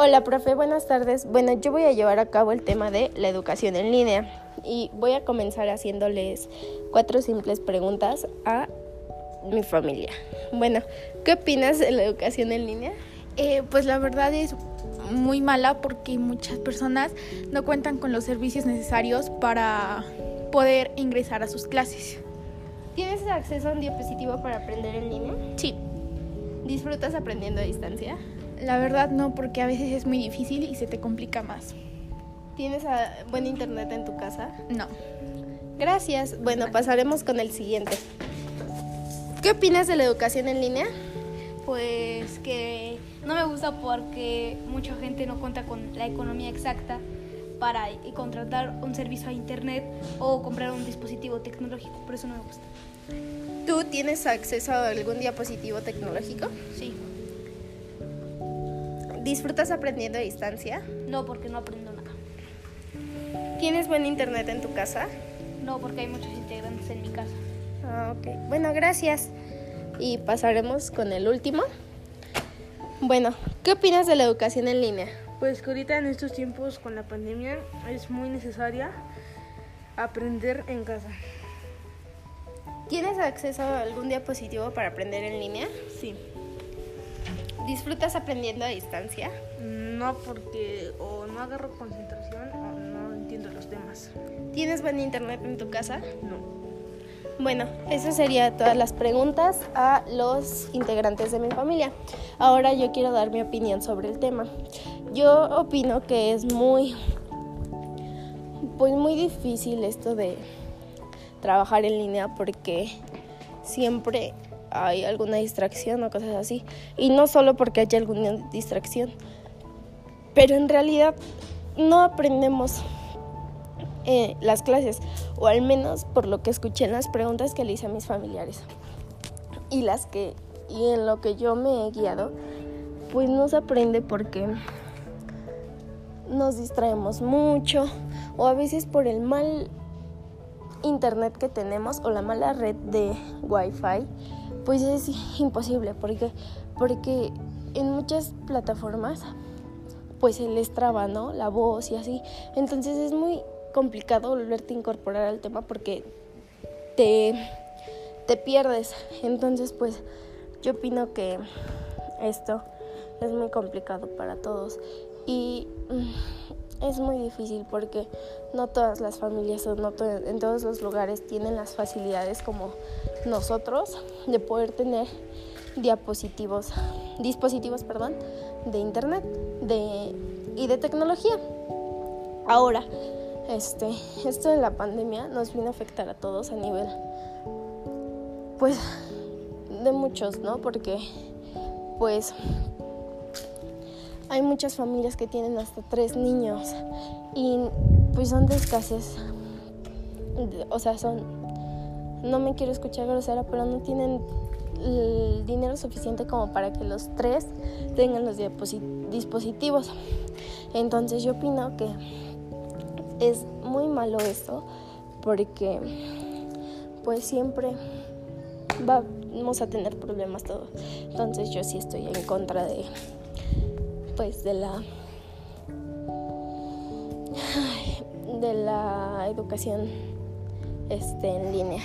Hola, profe, buenas tardes. Bueno, yo voy a llevar a cabo el tema de la educación en línea y voy a comenzar haciéndoles cuatro simples preguntas a mi familia. Bueno, ¿qué opinas de la educación en línea? Eh, pues la verdad es muy mala porque muchas personas no cuentan con los servicios necesarios para poder ingresar a sus clases. ¿Tienes acceso a un diapositivo para aprender en línea? Sí. ¿Disfrutas aprendiendo a distancia? La verdad no, porque a veces es muy difícil y se te complica más. ¿Tienes buen internet en tu casa? No. Gracias. Bueno, pasaremos con el siguiente. ¿Qué opinas de la educación en línea? Pues que no me gusta porque mucha gente no cuenta con la economía exacta para contratar un servicio a internet o comprar un dispositivo tecnológico, por eso no me gusta. ¿Tú tienes acceso a algún dispositivo tecnológico? Sí. ¿Disfrutas aprendiendo a distancia? No, porque no aprendo nada. ¿Tienes buen internet en tu casa? No, porque hay muchos integrantes en mi casa. Ah, ok. Bueno, gracias. Y pasaremos con el último. Bueno, ¿qué opinas de la educación en línea? Pues que ahorita en estos tiempos con la pandemia es muy necesaria aprender en casa. ¿Tienes acceso a algún diapositivo para aprender en línea? Sí. ¿Disfrutas aprendiendo a distancia? No, porque o no agarro concentración o no entiendo los temas. ¿Tienes buen internet en tu casa? No. Bueno, eso sería todas las preguntas a los integrantes de mi familia. Ahora yo quiero dar mi opinión sobre el tema. Yo opino que es muy pues muy difícil esto de trabajar en línea porque siempre hay alguna distracción o cosas así. Y no solo porque haya alguna distracción, pero en realidad no aprendemos eh, las clases, o al menos por lo que escuché en las preguntas que le hice a mis familiares. Y las que, y en lo que yo me he guiado, pues no se aprende porque nos distraemos mucho, o a veces por el mal internet que tenemos o la mala red de wifi pues es imposible porque porque en muchas plataformas pues se les traba no la voz y así. Entonces es muy complicado volverte a incorporar al tema porque te te pierdes. Entonces pues yo opino que esto es muy complicado para todos. Y mm, es muy difícil porque no todas las familias o no en todos los lugares tienen las facilidades como nosotros de poder tener diapositivos, dispositivos, perdón, de internet de, y de tecnología. Ahora, este, esto de la pandemia nos vino a afectar a todos a nivel, pues, de muchos, ¿no? Porque, pues, hay muchas familias que tienen hasta tres niños y pues son de escasez. O sea, son, no me quiero escuchar grosera, pero no tienen el dinero suficiente como para que los tres tengan los dispositivos. Entonces yo opino que es muy malo esto porque pues siempre vamos a tener problemas todos. Entonces yo sí estoy en contra de pues de la de la educación este, en línea.